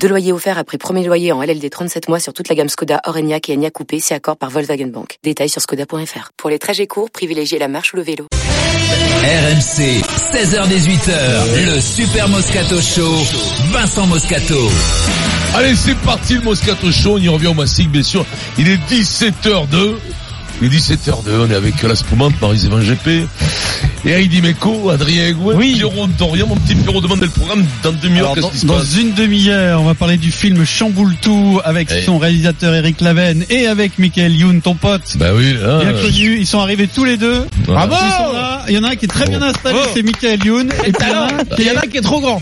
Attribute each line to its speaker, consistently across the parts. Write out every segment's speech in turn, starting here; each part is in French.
Speaker 1: Deux loyers offerts après premier loyer en LLD 37 mois sur toute la gamme Skoda, Orenia et Enya Coupé, si accord par Volkswagen Bank. Détails sur skoda.fr. Pour les trajets courts, privilégiez la marche ou le vélo.
Speaker 2: RMC, 16h-18h, le Super Moscato Show, Vincent Moscato.
Speaker 3: Allez, c'est parti le Moscato Show, on y revient au Massique, bien sûr. Il est 17h02. Il est 17h02, on est avec la spumante, Marie-Zévan GP, Eric Dimeco, Adrien Egouin,
Speaker 4: Oui.
Speaker 3: Pierrot Dorian, mon petit Pierrot demande le programme dans demi-heure,
Speaker 4: dans,
Speaker 3: se
Speaker 4: dans
Speaker 3: passe
Speaker 4: une demi-heure, on va parler du film Chamboule tout avec
Speaker 3: Eh.
Speaker 4: son réalisateur Eric Laven et avec Michael Youn, ton pote.
Speaker 3: Bah oui, là.
Speaker 4: Bien connu, ils sont arrivés tous les deux.
Speaker 3: Bravo
Speaker 4: Ils sont là. Il y en a un qui est très bien installé,
Speaker 3: Bravo.
Speaker 4: c'est Michael Youn. Et puis il y en a un qui est-
Speaker 5: trop grand.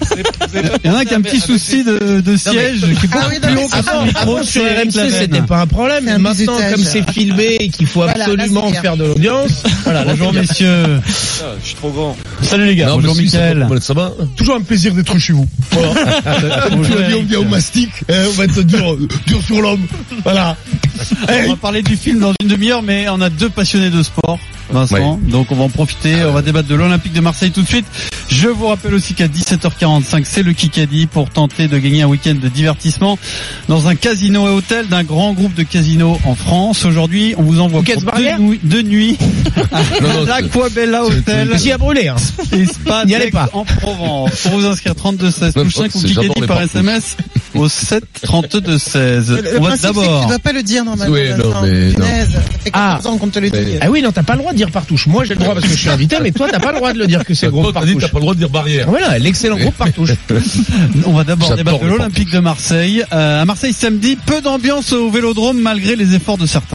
Speaker 4: il y en a un qui a un petit souci de, de siège qui est
Speaker 6: oui,
Speaker 4: plus haut
Speaker 6: mais
Speaker 4: que son micro.
Speaker 5: Sur RMC,
Speaker 4: Laven.
Speaker 5: c'était pas un problème.
Speaker 6: Un
Speaker 5: Maintenant, comme c'est filmé et qu'il faut absolument faire de l'audience, voilà, là,
Speaker 4: Bonjour messieurs.
Speaker 7: Je suis trop grand.
Speaker 4: Salut les gars.
Speaker 3: Non,
Speaker 4: Bonjour
Speaker 3: si, ça Ça va
Speaker 5: Toujours un plaisir d'être chez vous.
Speaker 3: Tu dit, on vient au mastic, hein, on va être dur, dur sur l'homme. Voilà.
Speaker 4: On va parler du film dans une demi-heure, mais on a deux passionnés de sport, Vincent. Donc on va en profiter. On va débattre de l'Olympique de Marseille tout de suite. Je vous rappelle aussi qu'à 17h45, c'est le Kikadi pour tenter de gagner un week-end de divertissement dans un casino et hôtel d'un grand groupe de casinos en France. Aujourd'hui, on vous envoie pour deux, nuits- deux nuits à l'Aquabella
Speaker 3: c'est-
Speaker 5: J'y a brûlé, hein. N'y allez pas.
Speaker 4: en Provence. Pour vous inscrire 32 16
Speaker 3: Non,
Speaker 4: touche 5 ou Kikadi par. SMS au 7 32 16.
Speaker 6: Le, le
Speaker 4: On va d'abord
Speaker 6: tu dois pas le dire normalement.
Speaker 3: Oui, non, mais non.
Speaker 6: Punaise, Ça fait
Speaker 5: Ah.
Speaker 6: 14 ans qu'on te le dit.
Speaker 3: Mais-
Speaker 5: Ah oui, non, t'as pas le droit de dire partouche. Moi, j'ai le droit parce que je suis invité, mais toi, t'as pas le droit de le dire que c'est gros
Speaker 3: t'as dit,
Speaker 5: partouche.
Speaker 3: t'as pas le droit de dire barrière.
Speaker 5: Voilà, l'excellent groupe partouche.
Speaker 4: On va d'abord débattre de l'Olympique de Marseille. Euh, à Marseille samedi, peu d'ambiance au Vélodrome malgré les efforts de certains.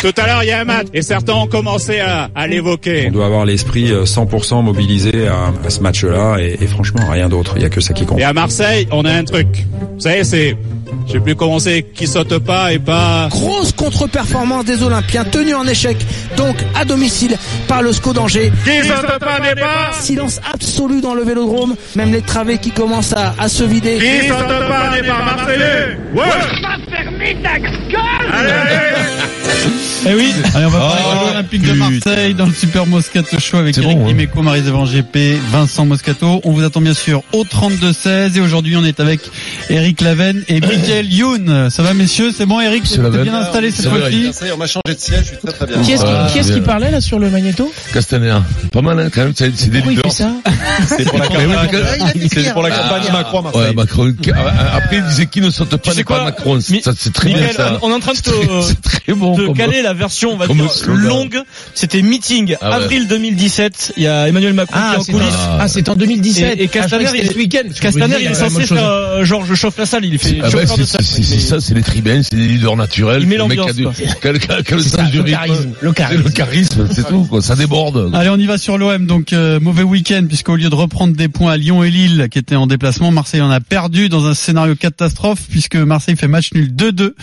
Speaker 8: Tout à l'heure, il y a un match et certains ont commencé à, à l'évoquer.
Speaker 7: On doit avoir l'esprit euh, 100% mobilisé à, à ce match-là et, et franchement rien d'autre. Il y a que ça qui compte.
Speaker 8: Et à Marseille, on a un truc. Vous savez, c'est, je sais plus comment c'est, qui saute pas et pas...
Speaker 9: Grosse contre-performance des Olympiens, tenus en échec, donc à domicile par le SCO d'Angers.
Speaker 8: Qui saute pas n'est pas...
Speaker 9: Silence absolu dans le vélodrome, même les travées qui commencent à, à se vider.
Speaker 8: Qui saute pas n'est pas Marseillais Ouais Allez, allez
Speaker 4: Eh oui, allez, on va parler
Speaker 3: Oh,
Speaker 4: de l'Olympique de. Marseille dans le Super Moscato Show avec
Speaker 3: C'est
Speaker 4: Eric
Speaker 3: bon,
Speaker 4: Marie-Zévan GP, Vincent Moscato. On vous attend bien sûr au 32-16 et aujourd'hui on est avec Eric Laven et Michael Youn. Ça va messieurs? C'est bon Eric?
Speaker 3: C'est
Speaker 4: bien installé cette
Speaker 3: C'est
Speaker 4: fois-ci?
Speaker 7: Ça y est, on m'a changé de siège, je suis très très bien.
Speaker 5: Qui est-ce
Speaker 3: Ah,
Speaker 5: qui, parlait, là, sur le magnéto?
Speaker 3: Castaner. Pas mal, hein, quand même, c'est c'est des
Speaker 5: Pourquoi
Speaker 3: leaders.
Speaker 7: C'est pour la campagne,
Speaker 6: Ah, il a fait
Speaker 7: c'est
Speaker 6: pire.
Speaker 7: pour la campagne Macron
Speaker 3: Ouais. Macron. Après, il disait qui ne saute pas n'est pas
Speaker 10: quoi?
Speaker 3: Macron. C'est très bien ça.
Speaker 10: on est en train de de caler la version, on va
Speaker 3: comme
Speaker 10: dire,
Speaker 3: slogan.
Speaker 10: longue. C'était meeting,
Speaker 3: Ah ouais.
Speaker 10: avril 2017. Il y a Emmanuel Macron
Speaker 5: Ah,
Speaker 10: qui est en
Speaker 5: c'est
Speaker 10: coulisses.
Speaker 5: ah, c'est en 2017.
Speaker 10: Et- et
Speaker 5: Ah,
Speaker 10: Castaner, il est-
Speaker 5: ce week-end.
Speaker 10: Castaner, il est censé faire, euh, genre, je chauffe la salle, il fait
Speaker 3: Ah bah,
Speaker 10: chauffeur de salle.
Speaker 3: c'est-
Speaker 10: Mais-
Speaker 3: ça, c'est les tribunes, c'est des leaders naturels.
Speaker 10: Il met
Speaker 3: Le
Speaker 10: l'ambiance,
Speaker 5: charisme, le
Speaker 3: C'est
Speaker 5: charisme.
Speaker 3: le charisme, c'est tout, quoi. Ça déborde.
Speaker 4: Allez, on y va sur l'OM. Donc euh, mauvais week-end puisqu'au lieu de reprendre des points à Lyon et Lille qui étaient en déplacement, Marseille en a perdu dans un scénario catastrophe puisque Marseille fait match nul 2-2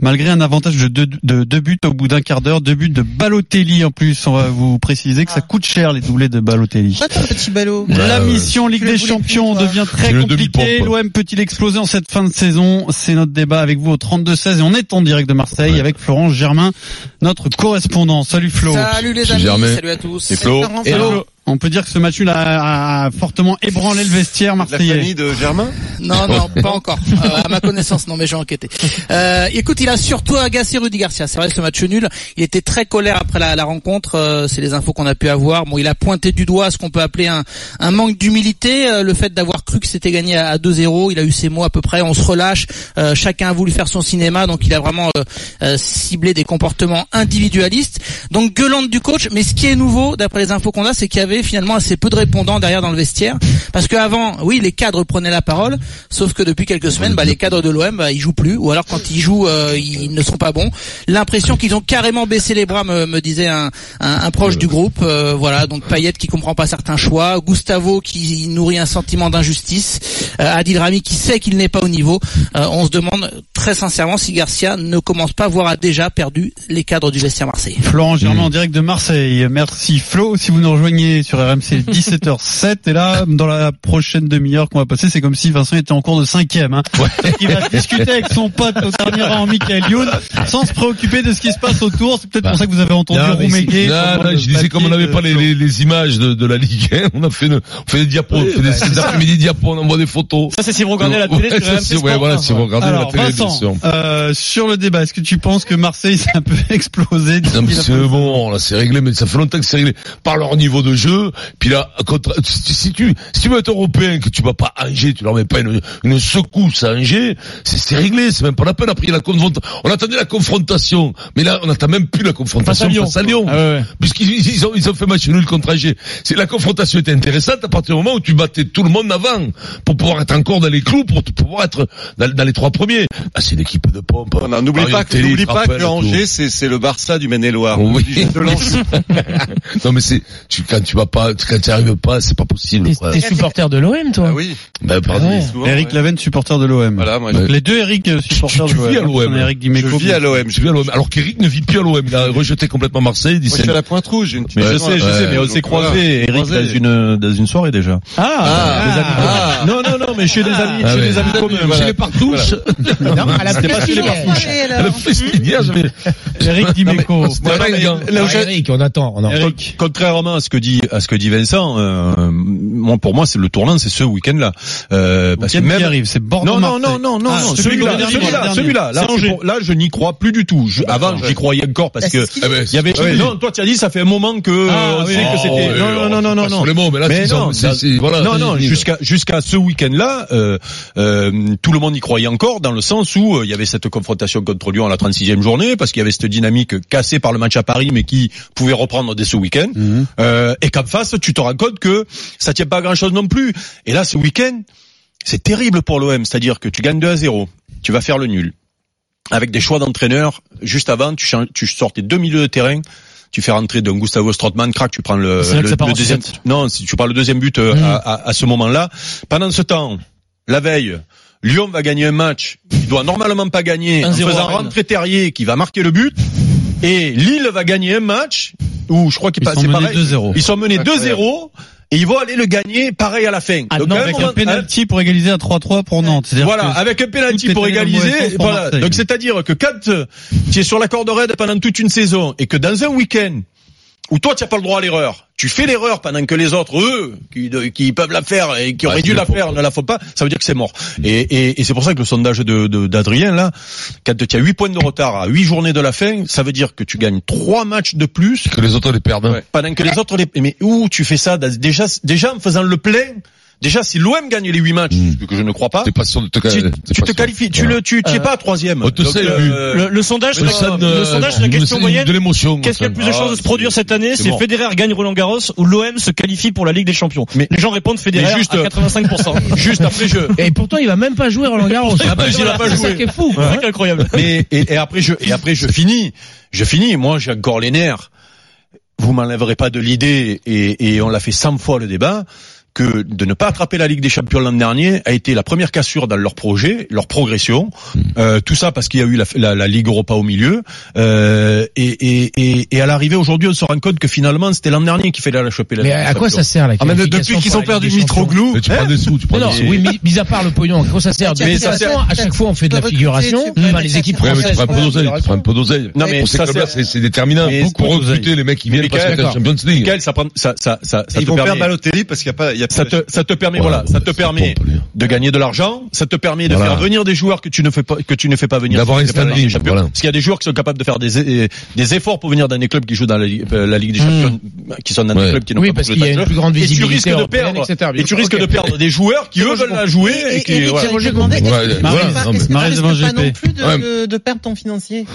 Speaker 4: malgré un avantage de deux, de deux buts au bout d'un quart d'heure, deux buts de Balotelli en plus. On va vous préciser que ça coûte cher les doublés de Balotelli.
Speaker 6: Petit ballot.
Speaker 4: La mission Ligue des Champions devient très compliquée. L'OM peut-il exploser en cette fin de saison? C'est notre débat avec vous au 32-16 et on est en direct de Marseille
Speaker 3: Ouais.
Speaker 4: avec Florence Germain, notre correspondant. Salut Flo.
Speaker 6: Salut les amis,
Speaker 3: Germain.
Speaker 6: salut à tous.
Speaker 7: Et Flo.
Speaker 4: On peut dire que ce match nul a, fortement ébranlé le vestiaire
Speaker 7: La
Speaker 4: marseillais.
Speaker 7: famille de Germain?
Speaker 9: Non, non, pas encore. Euh, à ma connaissance, non, mais j'ai enquêté. Euh, écoute, il a surtout agacé Rudy Garcia. C'est vrai, ce match nul. Il était très colère après la, la rencontre. euh, c'est les infos qu'on a pu avoir. Bon, il a pointé du doigt ce qu'on peut appeler un, un manque d'humilité, euh, le fait d'avoir cru que c'était gagné à, à 2-0. Il a eu ces mots à peu près. On se relâche. Euh, chacun a voulu faire son cinéma, donc il a vraiment euh, ciblé des comportements individualistes. Donc gueulante du coach. Mais ce qui est nouveau, d'après les infos qu'on a, c'est qu'il y avait finalement assez peu de répondants derrière dans le vestiaire. Parce qu'avant, oui, les cadres prenaient la parole, sauf que depuis quelques semaines, bah, les cadres de l'OM, bah, ils jouent plus, ou alors quand ils jouent, euh, ils ne sont pas bons. L'impression qu'ils ont carrément baissé les bras, me, me disait un, un, un proche du groupe. Euh, voilà, donc Payet qui comprend pas certains choix, Gustavo qui nourrit un sentiment d'injustice, euh, Adil Rami qui sait qu'il n'est pas au niveau. Euh, on se demande très sincèrement si Garcia ne commence pas, voire a déjà perdu les cadres du vestiaire marseillais.
Speaker 4: Florent Germain
Speaker 3: Hmm.
Speaker 4: en direct de Marseille. Merci Flo. Si vous nous rejoignez sur RMC 17h07 et là, dans la prochaine demi-heure qu'on va passer, c'est comme si Vincent était en cours de cinquième. Hein. Il va discuter avec son pote au dernier rang, Michael Youn, sans se préoccuper de ce qui se passe autour. C'est peut-être pour ça que vous avez entendu Roumégué.
Speaker 3: je disais comme on n'avait pas les, les, les images de, de la Ligue 1, on a fait, une, on fait des diapos, on fait des, des après-midi diapos, on envoie des photos.
Speaker 10: Ça, c'est si vous regardez la télé
Speaker 3: Ouais, c'est- ouais, voilà,
Speaker 10: hein,
Speaker 3: si vous regardez
Speaker 4: Alors,
Speaker 3: la télé, sûr.
Speaker 4: euh, sur le débat, est-ce que tu penses que Marseille s'est un peu explosé
Speaker 3: Non, mais c'est bon, là, c'est réglé, mais ça fait longtemps que c'est réglé par leur niveau de jeu. Puis là, contre, si, si tu, si tu veux être européen, que tu vas pas à Angers, tu leur mets pas une, une secousse à Angers, c'est, réglé, c'est même pas la peine. Après, la confrontation. On attendait la confrontation. Mais là, on attend même plus la confrontation
Speaker 10: Face à Lyon.
Speaker 3: face à Lyon.
Speaker 10: Ah ouais.
Speaker 3: Puisqu'ils ils ont, ils ont fait match nul contre Angers. C'est, la confrontation était intéressante à partir du moment où tu battais tout le monde avant pour pouvoir être encore dans les clous, pour, pour pouvoir être dans, dans les trois premiers. Ah, c'est une équipe de pompe.
Speaker 11: Non, N'oublie pas, que- n'oublie pas que Angers, c'est, c'est le Barça du Maine-et-Loire.
Speaker 3: Oui. Non mais c'est tu quand tu vas pas quand tu arrives pas c'est pas possible.
Speaker 5: T'es
Speaker 3: quoi.
Speaker 5: t'es supporter de l'OM, toi
Speaker 11: Ah oui.
Speaker 3: Ben, pardon.
Speaker 5: Ouais.
Speaker 11: Souvent,
Speaker 4: Eric
Speaker 11: ouais.
Speaker 4: Lavenne, supporter de l'OM.
Speaker 11: Voilà, moi,
Speaker 4: Donc les deux Eric euh, supporters
Speaker 3: tu
Speaker 4: de
Speaker 3: vis à
Speaker 4: l'OM.
Speaker 3: l'OM.
Speaker 4: Eric
Speaker 11: je vis à l'OM.
Speaker 3: Je vis à l'OM. Alors qu'Eric ne vit plus à l'OM. Il a rejeté complètement Marseille. Il dit
Speaker 11: Moi, je
Speaker 3: c'est-
Speaker 11: suis à la Pointe Rouge. j'ai Une petite
Speaker 12: Mais je sais, je sais, mais on s'est croisés, Eric, dans une, dans une soirée déjà.
Speaker 5: Ah,
Speaker 11: Ah, ah.
Speaker 12: Non, non, non, mais chez des amis,
Speaker 3: Ah
Speaker 12: chez des amis communs.
Speaker 3: Chez les partouches.
Speaker 5: non,
Speaker 12: pas chez les
Speaker 3: j'avais.
Speaker 4: Eric Dimeco.
Speaker 5: Eric, on attend. On en-
Speaker 4: Eric.
Speaker 12: Contrairement à ce que dit à ce que dit Vincent, euh, moi pour moi c'est le tournant, c'est ce week-end-là. Euh, parce que
Speaker 4: Week-end qui
Speaker 12: même
Speaker 4: arrive, c'est Bordeaux.
Speaker 12: non non non non non
Speaker 4: Ah,
Speaker 12: non, celui-là
Speaker 4: a
Speaker 12: celui-là celui-là là, je n'y crois plus du tout. Avant j'y croyais encore parce que il y avait non toi tu as dit ça fait un moment que
Speaker 10: Ah,
Speaker 12: euh, on sait que
Speaker 3: Oh,
Speaker 12: c'était non non non non non
Speaker 3: les mots, mais là,
Speaker 12: mais
Speaker 3: c'est-
Speaker 12: non, non, non, jusqu'à jusqu'à ce week-end-là, euh, euh, tout le monde y croyait encore, dans le sens où euh, il y avait cette confrontation contre Lyon à la 36e journée, parce qu'il y avait cette dynamique cassée par le match à Paris, mais qui pouvait reprendre dès ce week-end.
Speaker 4: Mhm.
Speaker 12: Euh, et qu'en face, tu te rends compte que ça tient pas à grand-chose non plus. Et là, ce week-end, c'est terrible pour l'OM, c'est-à-dire que tu gagnes 2 à 0, tu vas faire le nul. Avec des choix d'entraîneur, juste avant, tu, tu sors tes deux milieux de terrain, tu fais rentrer d'un Gustavo Strootman, crac, tu prends le, deuxième. Non, si tu prends le deuxième but euh,
Speaker 5: Mhm.
Speaker 12: à, à- à ce moment-là. Pendant ce temps, la veille, Lyon va gagner un match, il doit normalement pas gagner, en
Speaker 10: 1-0
Speaker 12: faisant rentrer Terrier qui va marquer le but. Et Lille va gagner un match où je crois qu'il
Speaker 4: Ils
Speaker 12: passe
Speaker 4: sont menés
Speaker 12: pareil.
Speaker 4: 2-0.
Speaker 12: Ils sont menés
Speaker 11: Incroyable.
Speaker 12: 2-0 et ils vont aller le gagner pareil à la fin.
Speaker 10: Ah,
Speaker 12: Donc,
Speaker 10: non,
Speaker 12: un
Speaker 4: Avec
Speaker 12: moment-
Speaker 4: un penalty pour égaliser à 3-3 pour Nantes. C'est-à-dire
Speaker 12: voilà,
Speaker 4: que
Speaker 12: avec un penalty pour égaliser. Voilà. Donc c'est-à-dire que quand euh, tu es sur la corde raide pendant toute une saison et que dans un week-end où toi tu n'as pas le droit à l'erreur, tu fais l'erreur pendant que les autres, eux, qui, de- qui peuvent la faire et qui
Speaker 3: Ouais,
Speaker 12: auraient dû la faire, ne la font pas, ça veut dire que c'est mort. Et, et, et c'est pour ça que le sondage de de- d'Adrien là, quand tu as 8 points de retard à 8 journées de la fin, ça veut dire que tu gagnes 3 matchs de plus
Speaker 3: Que les autres les perdent. hein.
Speaker 12: pendant que les autres les mais où tu fais ça? Déjà déjà en faisant le plein déjà si l'OM gagne les 8 matchs
Speaker 3: Mm.
Speaker 12: ce que je ne crois pas
Speaker 3: T'es pas sûr de te
Speaker 12: tu,
Speaker 3: t'es
Speaker 12: tu
Speaker 3: pas
Speaker 12: te
Speaker 3: sûr.
Speaker 12: qualifies tu
Speaker 3: Voilà.
Speaker 12: le tu tu es
Speaker 10: Euh,
Speaker 12: pas troisième
Speaker 3: te
Speaker 12: Donc,
Speaker 3: sait,
Speaker 12: euh,
Speaker 10: Le, le sondage,
Speaker 3: ne-
Speaker 10: le sondage, sur la question moyenne.
Speaker 3: De l'émotion.
Speaker 10: Qu'est-ce qui a le plus de chances de se produire cette année
Speaker 12: c'est.
Speaker 10: Federer gagne Roland Garros ou l'OM se qualifie pour la Ligue des Champions.
Speaker 12: Mais-
Speaker 10: les gens répondent Federer
Speaker 12: Mais juste-
Speaker 10: à 85%.
Speaker 12: juste après je
Speaker 5: Et pourtant, il va même pas jouer Roland Garros.
Speaker 12: Il a pas
Speaker 5: C'est ça
Speaker 12: joué.
Speaker 5: qui est fou.
Speaker 10: C'est incroyable.
Speaker 12: mais et, et après je et après je finis je finis moi j'ai encore les nerfs vous m'enlèverez pas de l'idée et, et on l'a fait 100 fois le débat que de ne pas attraper la Ligue des Champions l'an dernier a été la première cassure dans leur projet, leur progression. Euh, tout ça parce qu'il y a eu la, la, la Ligue Europa au milieu. Euh, et, et, et, et à l'arrivée aujourd'hui, on se rend compte que finalement c'était l'an dernier qui fallait la choper la
Speaker 5: Mais
Speaker 12: Ligue des
Speaker 5: à quoi
Speaker 12: Champions.
Speaker 5: ça sert la
Speaker 12: Ah, mais depuis qu'ils ont perdu
Speaker 5: Champions
Speaker 12: Mitroglou,
Speaker 3: Mais tu prends des sous, tu prends
Speaker 5: Non,
Speaker 3: des
Speaker 5: oui, mis, mis à part le pognon, à quoi ça sert De
Speaker 12: Mais
Speaker 5: toute
Speaker 12: ça
Speaker 5: façon,
Speaker 12: sert-
Speaker 5: à chaque fois, on fait de la figuration. les équipes
Speaker 3: Ouais, mais tu
Speaker 5: françaises.
Speaker 3: prends un peu d'oseille, tu prends un peu d'oseille.
Speaker 12: Non, mais ça,
Speaker 3: clubs-là,
Speaker 12: c'est-
Speaker 3: déterminant.
Speaker 12: Mais
Speaker 3: Pour
Speaker 12: beaucoup
Speaker 3: recruter les mecs qui
Speaker 12: Mais
Speaker 3: viennent parce que Champions League.
Speaker 12: Ça, prend, ça, ça, ça, ça
Speaker 11: Ils vont perdre Balotelli parce qu'il n'y a pas, y a
Speaker 12: ça te, ça te permet, voilà, ça te permet de gagner de l'argent, ça te permet de
Speaker 3: Voilà.
Speaker 12: faire venir des joueurs que tu ne fais pas, que tu ne fais pas venir.
Speaker 3: D'avoir un
Speaker 12: tu
Speaker 3: standing,
Speaker 12: Ligue des Champions.
Speaker 3: voilà.
Speaker 12: Parce qu'il y a des joueurs qui sont capables de faire des, des efforts pour venir dans des clubs qui jouent dans la, Ligue- euh, la Ligue des Champions, qui sont dans
Speaker 3: Ouais.
Speaker 12: des clubs qui n'ont
Speaker 5: Oui,
Speaker 12: pas
Speaker 5: parce qu'il y a
Speaker 12: de
Speaker 5: une plus grande
Speaker 12: Et tu
Speaker 5: visibilité
Speaker 12: risques de perdre, et tu risques de perdre des joueurs qui eux veulent la jouer et qui,
Speaker 6: Eric,
Speaker 12: voilà.
Speaker 6: demander, est-ce que-
Speaker 4: devant
Speaker 6: pas non plus de perdre ton financier?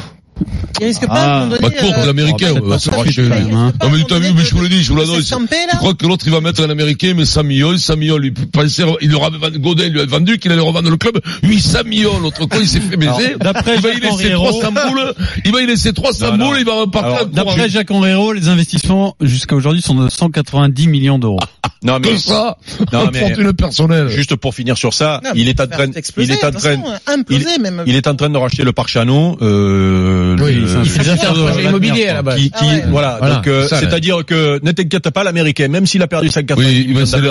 Speaker 6: Il risque pas
Speaker 4: Ah,
Speaker 6: donné,
Speaker 3: Pas de contre
Speaker 6: euh,
Speaker 3: l'américain,
Speaker 4: bah, de hein.
Speaker 3: Non, mais t'as vu, mais je vous le dis, je vous l'annonce. Je crois que l'autre, il va mettre un américain, mais 100 millions, 100 millions, lui, pensait, il aura vendu, Godin lui a vendu qu'il allait revendre le club, 800 millions, l'autre quoi, il s'est fait baiser.
Speaker 4: D'après
Speaker 3: il va y
Speaker 4: Jacques
Speaker 3: laisser
Speaker 4: Henriero-
Speaker 3: 300 boules, il va y laisser 300
Speaker 12: Non, non.
Speaker 3: boules, il va repartir.
Speaker 4: D'après Jacques Henriero, les investissements jusqu'à aujourd'hui sont de 190 millions d'euros.
Speaker 12: Non, mais
Speaker 3: Que ça.
Speaker 12: Non, mais-
Speaker 3: Fortune personnelle.
Speaker 12: Juste pour finir sur ça,
Speaker 6: Non,
Speaker 12: il est en train,
Speaker 6: exploser,
Speaker 12: il est en train, il,
Speaker 6: même.
Speaker 12: il est en train de racheter le parc Chano, euh,
Speaker 4: Oui,
Speaker 12: le-
Speaker 4: c'est un
Speaker 5: C'est un projet immobilier à la base.
Speaker 12: qui, qui-
Speaker 6: Ah ouais.
Speaker 12: voilà,
Speaker 5: Voilà,
Speaker 12: donc euh, c'est-à-dire que ne t'inquiète pas l'américain même s'il a perdu 180
Speaker 3: Oui, il va se
Speaker 12: le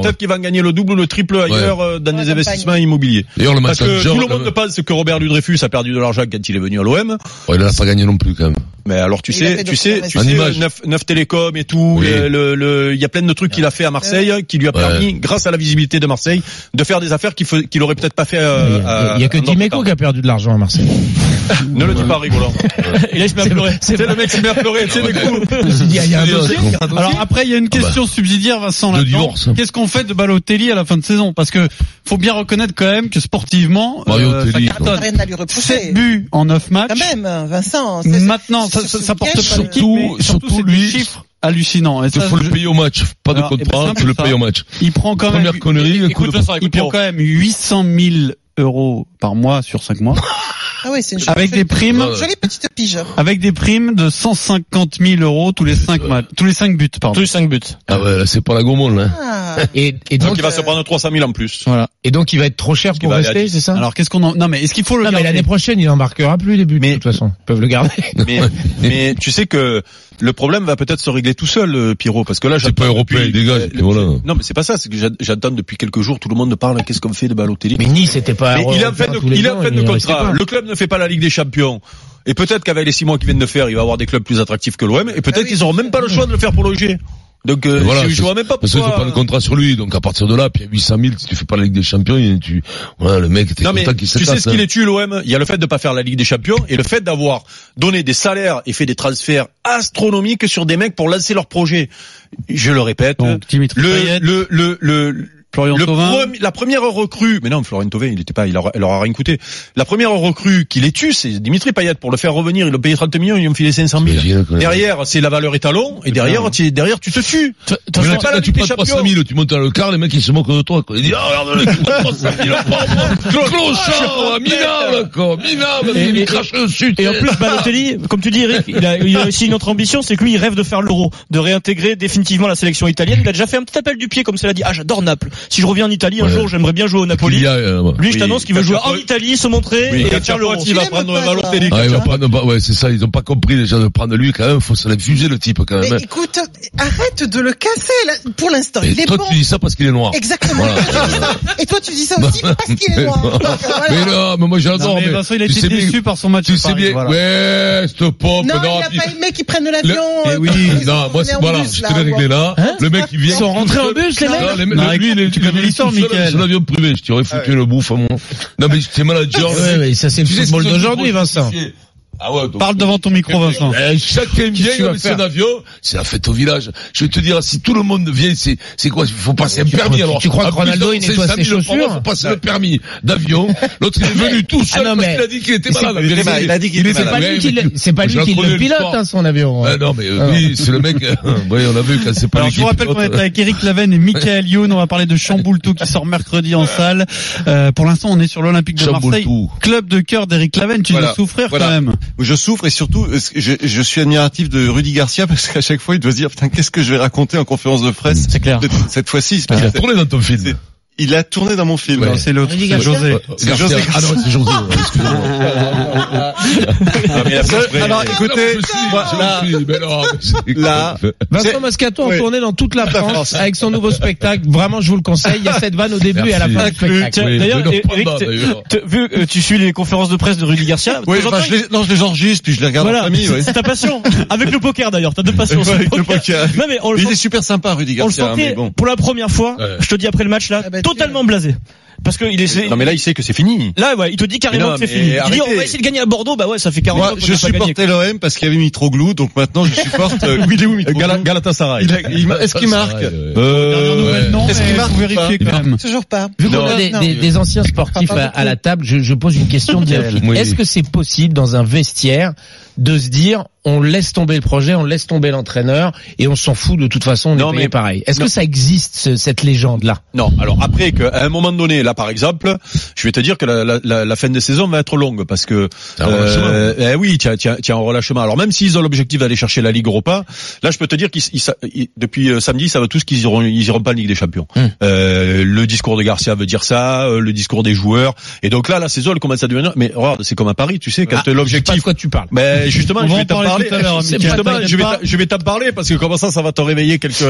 Speaker 12: peut-être qu'il va en gagner le double ou le triple ailleurs euh, dans des investissements immobiliers
Speaker 3: D'ailleurs, le
Speaker 12: parce que tout le monde
Speaker 3: même-
Speaker 12: pense que Robert Ludreyfus a perdu de l'argent quand il est venu à l'OM
Speaker 3: il n'a pas gagné non plus, quand même.
Speaker 12: Mais alors tu
Speaker 6: Il a
Speaker 12: sais tu sais tu sais neuf, neuf télécom et tout
Speaker 3: Oui.
Speaker 12: le- le- il y a plein de trucs qu'il a fait à Marseille qui lui a
Speaker 3: Ouais.
Speaker 12: permis grâce à la visibilité de Marseille de faire des affaires qu'il faut- qu'il aurait peut-être pas fait euh,
Speaker 5: Il y a que
Speaker 12: à- en
Speaker 5: Dimeco
Speaker 12: d'autres
Speaker 5: qui a perdu de l'argent à Marseille.
Speaker 12: ne le dis pas rigolant
Speaker 10: Et là, il se met à pleurer.
Speaker 12: c'est le mec qui se met à pleurer tu sais
Speaker 5: il y a.
Speaker 4: Alors après, il y a une
Speaker 3: Ah bah.
Speaker 4: question subsidiaire, Vincent.
Speaker 3: Le
Speaker 4: là-dedans.
Speaker 3: divorce.
Speaker 4: Qu'est-ce qu'on fait de Balotelli à la fin de saison? Parce que faut bien reconnaître quand même que sportivement, euh,
Speaker 3: Balotelli,
Speaker 4: ça cartonne.
Speaker 6: Rien à lui reprocher.
Speaker 4: 7 buts en 9 matchs.
Speaker 6: Quand même, Vincent.
Speaker 4: Maintenant, ça, ça, ça porte
Speaker 3: surtout-
Speaker 4: surtout,
Speaker 3: lui,
Speaker 4: chiffres hallucinants. Et
Speaker 3: Il faut le payer au match. Pas de
Speaker 4: Alors, eh ben,
Speaker 3: contrat, tu le payes au match.
Speaker 4: il prend quand
Speaker 3: Première
Speaker 4: même,
Speaker 3: connerie,
Speaker 4: il prend quand même 800 000 euros par mois sur 5 mois,
Speaker 6: Ah ouais, c'est une
Speaker 4: avec des primes,
Speaker 3: Ouais.
Speaker 6: jolie petite pige.
Speaker 4: avec des primes de 150 000 euros tous les 5 matchs, tous les 5 buts, pardon.
Speaker 10: Tous les 5 buts.
Speaker 3: Ah ouais, là, c'est pas la gomole, hein.
Speaker 6: Ah.
Speaker 5: Et, et
Speaker 12: donc
Speaker 5: donc,
Speaker 12: il va se prendre 300 000 en plus
Speaker 4: Voilà.
Speaker 5: et donc il va être trop cher pour rester,
Speaker 12: 10.
Speaker 5: c'est ça?
Speaker 4: Alors qu'est-ce qu'on en... Non mais est-ce qu'il faut le
Speaker 5: non, mais
Speaker 4: garder
Speaker 5: l'année prochaine, il embarquera plus les buts,
Speaker 12: Mais-
Speaker 5: de toute façon. Ils peuvent le garder.
Speaker 12: mais, mais tu sais que le problème va peut-être se régler tout seul, euh, Pierrot, parce que là,
Speaker 3: C'est
Speaker 12: j'attends
Speaker 3: pas européen,
Speaker 12: depuis-
Speaker 3: il dégage,
Speaker 12: euh,
Speaker 3: et voilà.
Speaker 12: Non, mais c'est pas ça. C'est que j'a- j'attends depuis quelques jours. Tout le monde parle. Qu'est-ce qu'on fait de Balotelli?
Speaker 5: Mais Nice, c'était pas.
Speaker 12: Mais il en fin de, il en
Speaker 5: restait
Speaker 12: contrat. Le club ne fait pas la Ligue des Champions. Et peut-être qu'avec les six mois qu'ils viennent de faire, il va avoir des clubs plus attractifs que l'OM. Et peut-être
Speaker 6: Ah oui,
Speaker 12: qu'ils auront même pas le choix de le faire pour l'OG. Donc, euh,
Speaker 3: Voilà,
Speaker 12: je, je
Speaker 3: c'est-
Speaker 12: vois même pas
Speaker 3: Parce que tu
Speaker 12: pourquoi.
Speaker 3: pas le contrat sur lui, donc à partir de là, puis à 800 000, si tu fais pas la Ligue des Champions, il- tu, voilà, le mec,
Speaker 12: mais
Speaker 3: content qu'il
Speaker 12: tu sais ce qui
Speaker 3: hein.
Speaker 12: les tue l'OM Il y a le fait de pas faire la Ligue des Champions et le fait d'avoir donné des salaires et fait des transferts astronomiques sur des mecs pour lancer leur projet. Je le répète,
Speaker 4: Donc
Speaker 12: le, le le le
Speaker 4: Florian
Speaker 12: le
Speaker 4: Thauvin.
Speaker 12: premi- la première recrue, mais non, Florian Thauvin, il était pas, il aura, elle aura rien coûté. La première recrue qui les tue, c'est Dimitri Payet. Pour le faire revenir, il a payé 30 millions, ils ont filé 500 000.
Speaker 3: T'imagines, quoi.
Speaker 12: Derrière, c'est la valeur étalon, et derrière, tu, derrière, tu te tues.
Speaker 3: Mais là,
Speaker 12: façon,
Speaker 3: tu-
Speaker 12: pas la
Speaker 3: là, tu prends 300
Speaker 12: Champions.
Speaker 3: 000, tu montes dans le car, les mecs, ils se moquent de toi, quoi. Ils disent, ah, regarde, le mec, il prend 300 000, clochard, minable, quoi, minable,
Speaker 10: Et-
Speaker 3: il crache dessus.
Speaker 10: Et en plus, Balotelli, comme tu dis, Eric, il a, il a aussi une autre ambition, c'est que lui, il rêve de faire l'euro, de réintégrer définitivement la sélection italienne. Il a déjà fait un petit appel du pied, comme cela dit. Ah, j'adore Naples. Si je reviens en Italie, un
Speaker 3: Ouais.
Speaker 10: jour, j'aimerais bien jouer au Napoli.
Speaker 3: a, euh.
Speaker 10: Lui, je
Speaker 12: Oui,
Speaker 10: t'annonce qu'il veut jouer en Italie, se montrer
Speaker 12: Oui,
Speaker 10: et faire l'euro.
Speaker 12: pointe, il va prendre
Speaker 6: pas,
Speaker 12: Balotelli.
Speaker 3: Ah, il va bah, ouais, c'est ça, ils ont pas compris déjà de prendre lui, quand même, faut se l'infuser, le type, quand
Speaker 6: Mais
Speaker 3: même. hein.
Speaker 6: écoute, arrête de le casser, là. Pour l'instant, il
Speaker 3: Et
Speaker 6: est
Speaker 3: toi,
Speaker 6: bon.
Speaker 3: tu dis ça parce qu'il est noir.
Speaker 6: Exactement.
Speaker 3: Voilà.
Speaker 6: Et toi, tu dis ça aussi parce qu'il est noir. Euh, voilà.
Speaker 3: Mais non, mais moi j'adore.
Speaker 4: Mais
Speaker 3: mais
Speaker 4: Vincent, il a été déçu par son match
Speaker 3: Tu sais bien, ouais, cette pompe,
Speaker 6: Non, il a pas aimé qu'ils prennent l'avion.
Speaker 3: Le-
Speaker 6: euh,
Speaker 3: Eh oui, non, moi, voilà, je te l'ai réglé là.
Speaker 6: Hein
Speaker 3: le mec, il vient.
Speaker 6: Ils sont rentrés en
Speaker 5: bus, les mecs
Speaker 3: le- lui,
Speaker 4: tu connais l'histoire, Mickaël.
Speaker 3: C'est l'avion privé, je t'aurais foutu une bouffe à mon. Non, mais c'est manager.
Speaker 5: Ouais, mais ça, c'est le football d'aujourd'hui, Vincent.
Speaker 3: Ah ouais, donc-
Speaker 4: Parle devant ton micro, Vincent.
Speaker 3: Eh, chacun
Speaker 5: que
Speaker 3: vient avec son avion, c'est la fête au village. Je vais te dire, si tout le monde vient, c'est, c'est quoi, il faut passer un
Speaker 5: Tu
Speaker 3: permis, alors.
Speaker 5: tu crois que
Speaker 3: En plus,
Speaker 5: Ronaldo, il nettoie
Speaker 3: 5
Speaker 5: ses
Speaker 3: 000 par mois,
Speaker 5: chaussures
Speaker 3: faut passer le permis d'avion. L'autre, il est venu tout seul
Speaker 5: Ah non,
Speaker 3: parce qu'il a dit qu'il était malade.
Speaker 11: il il a dit qu'il était malade.
Speaker 5: lui c'est pas lui qui le pilote, hein, son avion.
Speaker 3: Ah non, mais euh,
Speaker 5: Ah.
Speaker 3: oui, c'est le mec, oui, on a vu quand c'est pas
Speaker 4: Alors je vous rappelle qu'on est avec Eric Laven et Michael Youn. On va parler de Chamboultou qui sort mercredi en salle. Euh, pour l'instant, on est sur l'Olympique de Marseille, club de cœur d'Eric Laven. Tu dois souffrir quand même.
Speaker 11: Je souffre et surtout, euh, je, je suis admiratif de Rudy Garcia parce qu'à chaque fois, il doit se dire, putain, qu'est-ce que je vais raconter en conférence de presse
Speaker 10: C'est clair.
Speaker 11: cette, cette fois-ci? C'est
Speaker 3: Il a tourné dans ton film.
Speaker 11: C'est- Il a tourné dans mon film.
Speaker 3: Ouais.
Speaker 4: Non, c'est l'autre, c'est
Speaker 5: Garcia.
Speaker 4: José.
Speaker 11: C'est
Speaker 3: Garcia.
Speaker 11: José
Speaker 3: Ah non, c'est José. ouais.
Speaker 11: Ah, mais après, alors, écoutez,
Speaker 3: Je suis,
Speaker 11: moi,
Speaker 3: je
Speaker 11: là,
Speaker 3: suis, mais non, mais c'est-
Speaker 11: là,
Speaker 5: Vincent
Speaker 11: C'est-
Speaker 5: Moscato en
Speaker 11: Oui.
Speaker 5: tournée dans toute la France, avec son nouveau spectacle. Vraiment, je vous le conseille. Il y a cette vanne au début et à la fin du spectacle.
Speaker 10: D'ailleurs, vu que tu suis les conférences de presse de Rudy Garcia,
Speaker 11: oui,
Speaker 10: temps,
Speaker 11: je les, non, je les enregistre puis je les regarde en famille.
Speaker 10: c'est
Speaker 11: ouais.
Speaker 10: c'est ta passion. Avec le poker d'ailleurs, t'as deux passions. C'est
Speaker 11: avec le poker.
Speaker 10: Non mais on
Speaker 11: il est super sympa, Rudy
Speaker 10: on le
Speaker 11: Garcia, hein,
Speaker 10: sentait pour la première fois, je te dis après le match là,
Speaker 6: Ah bah,
Speaker 10: totalement blasé. Parce que il est,
Speaker 12: Non mais là, il sait que c'est fini.
Speaker 10: là ouais, il te dit carrément
Speaker 12: non,
Speaker 10: que c'est fini. Il dit on va essayer de gagner à Bordeaux, bah ouais, ça fait 40
Speaker 11: Moi,
Speaker 10: ans
Speaker 11: je supportais l'OM parce qu'il y avait Mitroglou, donc maintenant je supporte. Euh, oui, il est où Mitroglou
Speaker 12: Gala- Galatasaray.
Speaker 11: Il a- il m'a- Est-ce qu'il marque
Speaker 3: Ouais, ouais.
Speaker 11: Euh,
Speaker 4: non,
Speaker 11: Est-ce qu'il marque
Speaker 4: vérifier quand même.
Speaker 6: Toujours pas.
Speaker 5: Vu qu'on
Speaker 11: Non,
Speaker 5: a des,
Speaker 6: non.
Speaker 5: des- des anciens sportifs à, la table, je, je pose une question. Est-ce que c'est possible dans un vestiaire de se dire on laisse tomber le projet, on laisse tomber l'entraîneur et on s'en fout de toute façon, on
Speaker 12: Non,
Speaker 5: est payé
Speaker 12: mais-
Speaker 5: pareil. Est-ce que ça existe ce- cette légende-là?
Speaker 12: Non. Alors après qu'à un moment donné, là par exemple, je vais te dire que la, la- la- fin de saison va être longue parce que
Speaker 3: un relâchement.
Speaker 12: eh oui, tiens, tiens, tiens, un relâchement. Alors même s'ils ont l'objectif d'aller chercher la Ligue Europa, là je peux te dire qu'ils depuis euh, samedi, ça va tous qu'ils iront, ils iront pas en Ligue des Champions.
Speaker 5: Hmm.
Speaker 12: Euh, le discours de Garcia veut dire ça, euh, le discours des joueurs, et donc là la saison elle commence à devenir. Mais regarde, c'est comme à Paris, tu sais, quand
Speaker 5: Ah,
Speaker 12: l'objectif.
Speaker 5: de quoi tu parles.
Speaker 12: Mais justement,
Speaker 4: On
Speaker 12: je
Speaker 4: va
Speaker 12: vais
Speaker 4: parler
Speaker 12: parler.
Speaker 4: tout à l'heure,
Speaker 12: C'est-
Speaker 4: Mickaël,
Speaker 12: Justement,
Speaker 4: t'inquiète
Speaker 12: je vais t'en- je vais t'en parler parce que comme ça, ça va te réveiller quelques.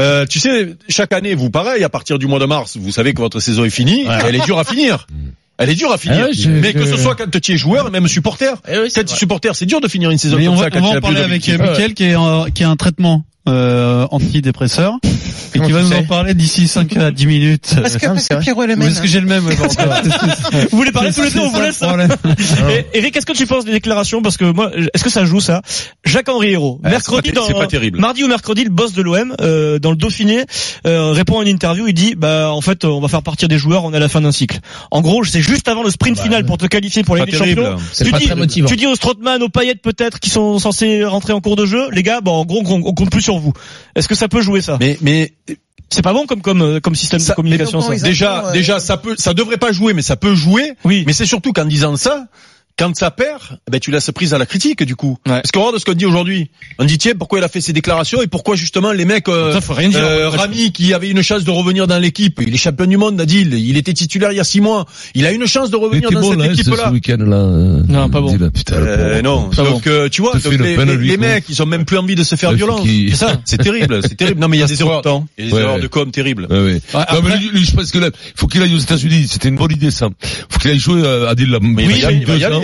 Speaker 12: Euh, tu sais, chaque année, vous pareil, à partir du mois de mars, vous savez que votre saison est finie. et Elle est dure à finir. Elle est dure à finir.
Speaker 5: Ah ouais, je-
Speaker 12: mais que ce soit quand tu es joueur, même supporter.
Speaker 5: Eh oui,
Speaker 12: quand tu es supporter, c'est dur de finir une saison
Speaker 4: Mais
Speaker 12: comme
Speaker 4: on
Speaker 12: ça
Speaker 4: va,
Speaker 12: quand
Speaker 4: on va
Speaker 12: tu
Speaker 4: en parler avec
Speaker 12: d'objectifs.
Speaker 4: Mickaël qui est qui a un traitement euh, antidépresseur et qui va nous en parler d'ici 5 à 10 minutes.
Speaker 6: Parce que, parce que Pierrot est le même.
Speaker 4: Parce que j'ai le même.
Speaker 10: Vous voulez parler tous les deux, on vous laisse.
Speaker 4: problème.
Speaker 10: Et, Eric, qu'est-ce que tu penses des déclarations Parce que moi, est-ce que ça joue ça Jacques-Henri Hérault,
Speaker 12: Ouais,
Speaker 10: mercredi, dans,
Speaker 12: c'est pas terrible.
Speaker 10: mardi ou mercredi, le boss de l'OM, euh, dans le Dauphiné, euh, répond à une interview, il dit, bah en fait, on va faire partir des joueurs, on est à la fin d'un cycle. En gros, c'est juste avant le sprint final pour te qualifier pour
Speaker 12: terrible.
Speaker 10: Champions.
Speaker 5: C'est
Speaker 10: Tu
Speaker 5: pas
Speaker 10: dis,
Speaker 5: très motivant.
Speaker 10: tu dis aux Strootman, aux Payet peut-être, qui sont censés rentrer en cours de jeu, les gars, bon, en gros, on, on compte plus sur vous. Est-ce que ça peut jouer ça?
Speaker 12: Mais, mais
Speaker 10: C'est pas bon comme comme euh, comme système
Speaker 12: Ça-
Speaker 10: de communication ça.
Speaker 12: déjà,
Speaker 6: euh,
Speaker 12: déjà, ça peut, ça devrait pas jouer, mais ça peut jouer.
Speaker 10: Oui.
Speaker 12: Mais c'est surtout qu'en disant ça, quand ça perd, eh ben tu laisses prise à la critique du coup.
Speaker 10: Ouais.
Speaker 12: Parce qu'on regarde ce qu'on dit aujourd'hui. On dit tiens pourquoi il a fait ces déclarations et pourquoi justement les mecs euh,
Speaker 10: Ça, faut rien dire.
Speaker 12: euh, Rami qui avait une chance de revenir dans l'équipe, il est champion du monde, Nadil, il était titulaire il y a six mois, il a une chance de revenir dans
Speaker 3: bon
Speaker 12: cette
Speaker 3: là, ce,
Speaker 12: équipe
Speaker 3: ce
Speaker 12: là.
Speaker 3: week-end là. euh,
Speaker 10: Non, pas bon.
Speaker 3: dis-le, putain,
Speaker 12: Euh, non,
Speaker 10: Pas
Speaker 12: donc euh, tu vois, donc, les,
Speaker 3: lui,
Speaker 12: mecs, ils ont même plus envie de se faire violence.
Speaker 10: C'est ça.
Speaker 12: C'est terrible, c'est terrible. Non mais il y a des erreurs,
Speaker 10: temps.
Speaker 12: il y a des erreurs de com terribles.
Speaker 3: Ouais, ouais.
Speaker 10: après-
Speaker 3: non, mais lui, lui, je pense que là, faut qu'il aille aux États-Unis. C'était une bonne idée, ça. Faut qu'il aille jouer euh, à Adil là.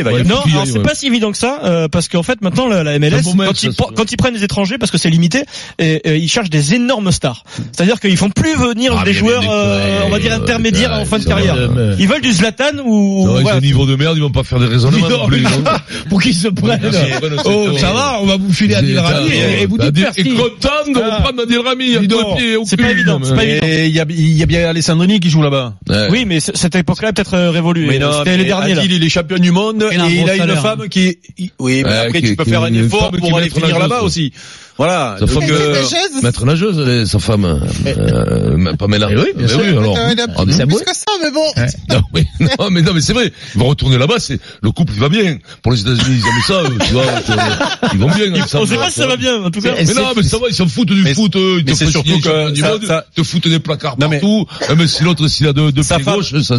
Speaker 12: Il va y
Speaker 10: Non, c'est pas si évident que ça, euh, parce qu'en fait maintenant la, la MLS, quand, ils,
Speaker 3: ça,
Speaker 10: quand ils prennent des étrangers, parce que c'est limité, et, et ils cherchent des énormes stars. C'est-à-dire qu'ils font plus venir
Speaker 3: Ah,
Speaker 10: des joueurs, euh, on va dire
Speaker 3: ouais,
Speaker 10: intermédiaires en fin de carrière.
Speaker 5: euh,
Speaker 10: Ils veulent du Zlatan ou
Speaker 3: ils niveau de merde, ils vont pas faire des raisonnements non plus.
Speaker 5: Pour qu'ils se prennent. Oh, ça va, on va vous filer Adil Rami et, et vous dites
Speaker 3: Adil
Speaker 5: merci.
Speaker 3: est content de reprendre Adil Rami.
Speaker 10: C'est pas évident, c'est pas évident.
Speaker 12: Et il y a, il y a bien Alessandrini qui joue là-bas.
Speaker 10: Oui, mais cette époque-là peut-être euh, révolu.
Speaker 12: Mais non,
Speaker 10: C'était les derniers
Speaker 12: il est champion du monde
Speaker 4: Et
Speaker 12: et,
Speaker 4: il a
Speaker 12: une femme qui oui, mais après tu peux faire un
Speaker 3: une
Speaker 12: effort pour aller
Speaker 3: maître
Speaker 12: finir
Speaker 3: nageuse.
Speaker 12: là-bas aussi. Voilà.
Speaker 3: Sa femme,
Speaker 12: euh,
Speaker 6: Nageuse.
Speaker 3: Maître nageuse, sa femme. Euh, pas Mélan.
Speaker 5: Eh oui, bien
Speaker 3: Mais
Speaker 5: sûr.
Speaker 3: oui, alors.
Speaker 6: Euh, il a
Speaker 3: Ah,
Speaker 6: plus
Speaker 3: mais-
Speaker 6: plus que ça, mais bon.
Speaker 3: Non, mais, non, mais non, mais c'est vrai. Ils vont retourner là-bas, c'est, le couple, il va bien. Pour les États-Unis, ils aiment ça, tu vois. euh, Ils vont bien, ensemble.
Speaker 10: On sait pas si ça va bien, en tout cas.
Speaker 3: Mais non, mais ça va, ils s'en foutent du
Speaker 12: Mais-
Speaker 3: foot, eux. Ils te
Speaker 12: c'est
Speaker 3: font
Speaker 12: surtout que
Speaker 3: du
Speaker 12: ça-
Speaker 3: monde,
Speaker 12: ça-
Speaker 3: te foutent des placards partout. Ah, Mais si l'autre, s'il a deux, deux
Speaker 12: Sa
Speaker 3: pieds
Speaker 12: femme-
Speaker 3: gauche, ça,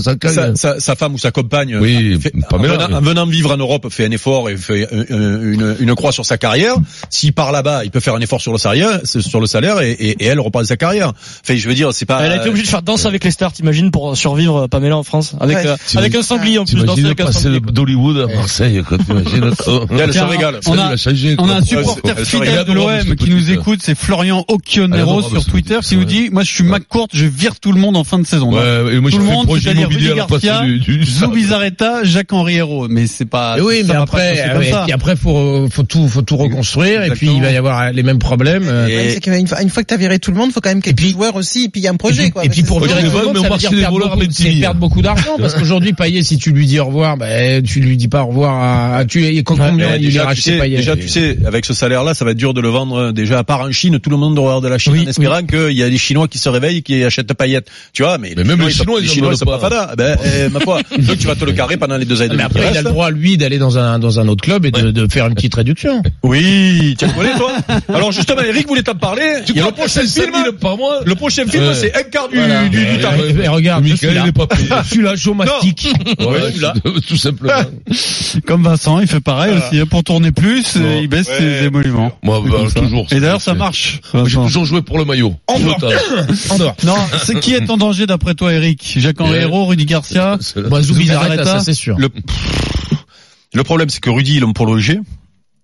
Speaker 3: ça
Speaker 12: sa, femme ou sa compagne
Speaker 3: Oui,
Speaker 12: fait-
Speaker 3: pas
Speaker 12: en, venant,
Speaker 3: mais-
Speaker 12: en venant vivre en Europe fait un effort et fait euh, euh, une, une croix sur sa carrière. S'il part là-bas, il peut faire un effort sur le salaire, sur le salaire et, et, et elle reprend sa carrière. Enfin, je veux dire, c'est pas.
Speaker 10: Elle a été obligée de faire danse avec les stars, t'imagines, pour survivre euh, Pamela en France, avec
Speaker 6: Ouais.
Speaker 10: euh, avec un sanglier en plus, danser avec un sanglier.
Speaker 3: d'Hollywood à Marseille, t'imagines.
Speaker 12: Elle se régale.
Speaker 4: On a, on a un supporter fidèle de
Speaker 3: de
Speaker 4: l'OM qui nous écoute, c'est Florian Occhionero
Speaker 3: Ah,
Speaker 4: sur Twitter, qui nous dit, moi je suis McCourt, je vire tout le monde en fin de saison.
Speaker 3: Ouais, et moi,
Speaker 4: tout
Speaker 3: je
Speaker 4: le
Speaker 3: fais
Speaker 4: monde,
Speaker 3: projet
Speaker 4: c'est-à-dire
Speaker 3: immobilier
Speaker 4: Rudy
Speaker 3: à la place
Speaker 4: Garcia,
Speaker 3: du, du
Speaker 4: Zubizarreta, Jacques-Henri Hérault. Mais c'est pas,
Speaker 5: Eh oui, mais
Speaker 4: va pas
Speaker 5: après,
Speaker 4: se passer comme
Speaker 5: euh, et puis après, faut, faut tout, faut tout reconstruire, et puis il va y avoir les mêmes problèmes. euh,
Speaker 6: fois, une fois que t'as viré tout le monde, faut quand même quelques joueurs aussi, et puis il y a un
Speaker 5: Et
Speaker 6: projet,
Speaker 5: puis,
Speaker 6: quoi.
Speaker 5: et puis pour virer tout le monde,
Speaker 3: mais
Speaker 5: ça veut dire perdre beaucoup, perdre beaucoup d'argent, parce qu'aujourd'hui, Payet, si tu lui dis au revoir, ben, tu lui dis pas au revoir à, tu, et combien
Speaker 12: Mais
Speaker 5: il
Speaker 12: déjà, tu
Speaker 5: racheté
Speaker 12: sais,
Speaker 5: Payet.
Speaker 12: déjà, tu sais, avec ce salaire-là, ça va être dur de le vendre. euh, Déjà, à part en Chine, tout le monde regarde la Chine
Speaker 10: Oui,
Speaker 12: en espérant qu'il y a des Chinois qui se réveillent et qui achètent paillettes. Tu vois, mais,
Speaker 3: Mais même les Chinois,
Speaker 12: les
Speaker 3: ils
Speaker 12: sont pas fada. Ben, euh, ma foi. Donc, tu vas te le carrer pendant les deux années.
Speaker 5: Mais après, il a le droit, lui, d'aller dans un, dans un autre club et de, de faire une petite réduction.
Speaker 12: Oui, tu connais, toi? Alors, justement, Eric voulait t'en parler.
Speaker 3: Tu
Speaker 12: le prochain film.
Speaker 3: 5000 par mois?
Speaker 12: Le prochain film,
Speaker 3: Ouais.
Speaker 12: c'est un quart du,
Speaker 5: Voilà.
Speaker 12: du, du
Speaker 5: Et-
Speaker 12: tarif.
Speaker 5: et regarde, je suis
Speaker 3: Michael,
Speaker 5: là.
Speaker 3: il est pas payé.
Speaker 5: Je suis là, je mastique.
Speaker 3: Ouais,
Speaker 12: je suis là.
Speaker 3: Tout simplement.
Speaker 4: Comme Vincent, il fait pareil aussi. hein, Pour tourner plus, euh, il baisse
Speaker 12: Ouais.
Speaker 4: ses émoluments.
Speaker 3: Moi, bah, toujours.
Speaker 4: Et d'ailleurs, ça marche.
Speaker 3: Moi, J'ai toujours joué pour le maillot. Total.
Speaker 5: Andorre.
Speaker 4: Non, c'est qui est en danger d'après toi, Eric Jacques-Henri
Speaker 3: Ouais.
Speaker 4: Hérault, Rudy Garcia
Speaker 5: Moi, Zubizarreta, ça c'est sûr.
Speaker 12: Le, le problème, c'est que Rudy, ils l'ont prolongé.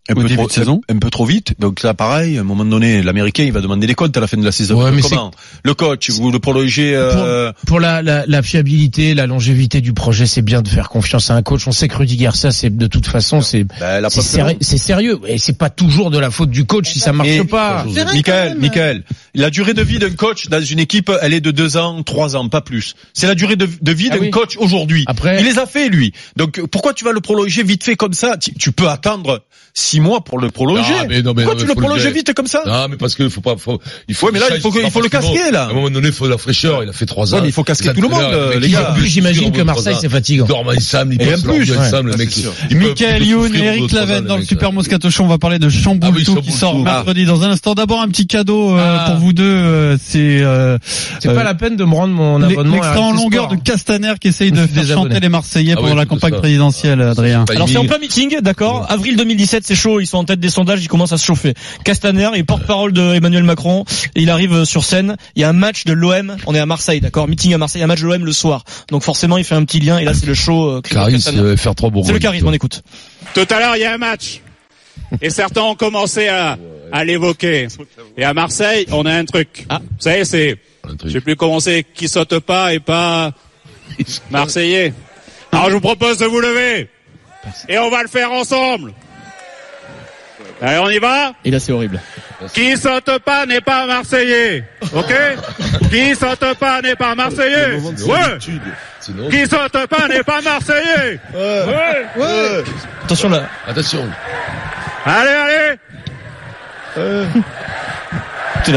Speaker 12: Un peu,
Speaker 4: début
Speaker 12: trop,
Speaker 4: de saison.
Speaker 12: un, un peu trop vite. Donc là, pareil, à un moment donné, l'Américain, il va demander des comptes à la fin de la saison.
Speaker 5: Ouais, mais
Speaker 12: Comment Le coach, vous le prolongez euh,
Speaker 5: Pour la, la, la fiabilité, la longévité du projet, c'est bien de faire confiance à un coach. On sait que Rudy Garcia, c'est de toute façon, c'est
Speaker 12: ben,
Speaker 5: c'est séri- sérieux. Et c'est pas toujours de la faute du coach si ça marche
Speaker 12: Et-
Speaker 5: pas.
Speaker 12: Michael. Michael, la durée de vie d'un coach dans une équipe, elle est de deux ans, trois ans, pas plus. C'est la durée de, de vie
Speaker 5: Ah
Speaker 12: d'un
Speaker 5: oui.
Speaker 12: coach aujourd'hui.
Speaker 5: Après-
Speaker 12: il les a fait lui. Donc pourquoi tu vas le prolonger vite fait comme ça? Tu, tu peux attendre six six mois pour le prolonger.
Speaker 3: Ah, mais non, mais
Speaker 12: Pourquoi
Speaker 3: non,
Speaker 12: tu
Speaker 3: mais
Speaker 12: le
Speaker 3: faut le
Speaker 12: prolonges vite comme ça
Speaker 3: Non, mais parce que faut pas, faut, il faut.
Speaker 12: Ouais, mais là, il faut il faut le casquer, là.
Speaker 3: À un moment donné, il faut la fraîcheur. Il a fait trois ans.
Speaker 12: Ouais, mais il faut casquer tout le monde,
Speaker 3: entraîneurs,
Speaker 12: euh, les gars.
Speaker 5: j'imagine que Marseille, c'est fatigant.
Speaker 12: Et
Speaker 3: passent
Speaker 12: en
Speaker 3: leur
Speaker 12: plus, sûr.
Speaker 3: Ils peuvent-
Speaker 4: Michael Youn Eric Laven
Speaker 3: ans,
Speaker 4: dans le. Super Moscato Show. On va parler de
Speaker 3: Ah
Speaker 4: Chamboultou qui
Speaker 3: Chamboultou.
Speaker 4: sort
Speaker 3: Ah.
Speaker 4: mercredi dans un instant. D'abord un petit cadeau euh,
Speaker 5: Ah.
Speaker 4: pour vous deux. euh, c'est euh,
Speaker 5: C'est pas la peine de me rendre mon
Speaker 4: l'e-
Speaker 5: abonnement. à
Speaker 4: l'extrait en longueur de Castaner qui essaye de faire chanter les Marseillais
Speaker 3: Ah
Speaker 4: pendant la campagne présidentielle, Adrien.
Speaker 10: Alors c'est en plein meeting, d'accord. Avril 2017, c'est chaud, ils sont en tête des sondages, ils commencent à se chauffer. Castaner, il est porte-parole de Emmanuel Macron, il arrive sur scène. Il y a un match de l'OM, on est à Marseille, d'accord. Meeting à Marseille, un match de l'OM le soir. Donc forcément, il fait un petit lien, et là c'est le show. euh,
Speaker 3: euh,
Speaker 10: C'est le charisme, on écoute.
Speaker 8: Tout à l'heure, il y a un match. Et certains ont commencé à, à l'évoquer. Et à Marseille, on a un truc. Vous savez, c'est, je sais plus comment c'est, qui saute pas et pas Marseillais. Alors je vous propose de vous lever. Et on va le faire ensemble. Allez, on y va
Speaker 10: Et là c'est horrible.
Speaker 8: Qui saute pas n'est pas Marseillais. Ok Qui saute pas n'est pas Marseillais. Ouais
Speaker 3: Sinon,
Speaker 8: Qui saute pas n'est pas Marseillais. Ouais
Speaker 10: Attention là.
Speaker 3: attention.
Speaker 8: Allez, allez.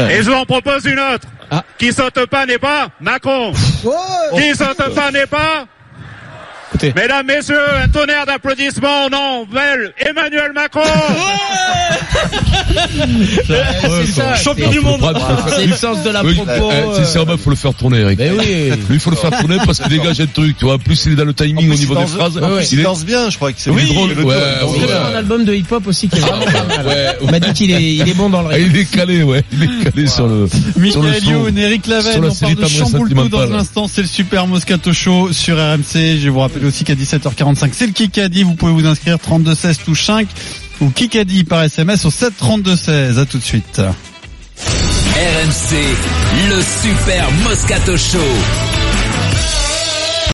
Speaker 8: Et je vous en propose une autre.
Speaker 10: Ah.
Speaker 8: Qui saute pas n'est pas Macron. Qui saute pas n'est pas
Speaker 10: Écoutez.
Speaker 8: Mesdames, Messieurs, un tonnerre d'applaudissements au nom belle Emmanuel Macron
Speaker 5: C'est ça.
Speaker 10: Champion
Speaker 5: c'est-
Speaker 10: du monde.
Speaker 5: C'est le sens de la
Speaker 3: Oui,
Speaker 5: propos.
Speaker 3: eh,
Speaker 5: euh,
Speaker 3: sincèrement, faut le faire tourner, Eric.
Speaker 5: Ben oui.
Speaker 3: Lui, il faut le faire tourner parce qu'il dégage un truc, tu vois. En plus, il est dans le timing au niveau des phrases.
Speaker 11: En plus,
Speaker 3: Il
Speaker 11: il
Speaker 3: est
Speaker 11: danse bien, je crois que c'est
Speaker 3: Oui,
Speaker 11: le drôle.
Speaker 3: ouais,
Speaker 5: Il
Speaker 3: ouais.
Speaker 5: fait un album de hip-hop aussi qui est vraiment pas mal.
Speaker 3: Ouais,
Speaker 5: On m'a dit qu'il est, il est bon dans le
Speaker 3: Ah,
Speaker 5: rythme.
Speaker 3: il est calé, ouais. Il est calé sur le,
Speaker 4: Michael. Youn, Eric
Speaker 3: Sur
Speaker 4: Laven,
Speaker 3: la
Speaker 4: on parle de Chamboultou dans un instant, c'est le Super Moscato Show sur RMC. Je vous rappelle aussi qu'à 17h45, c'est le Kikadi, vous pouvez vous inscrire 32 16 touche 5 ou Kikadi par SMS au 7 32 16. À tout de suite.
Speaker 2: RMC, le Super Moscato Show.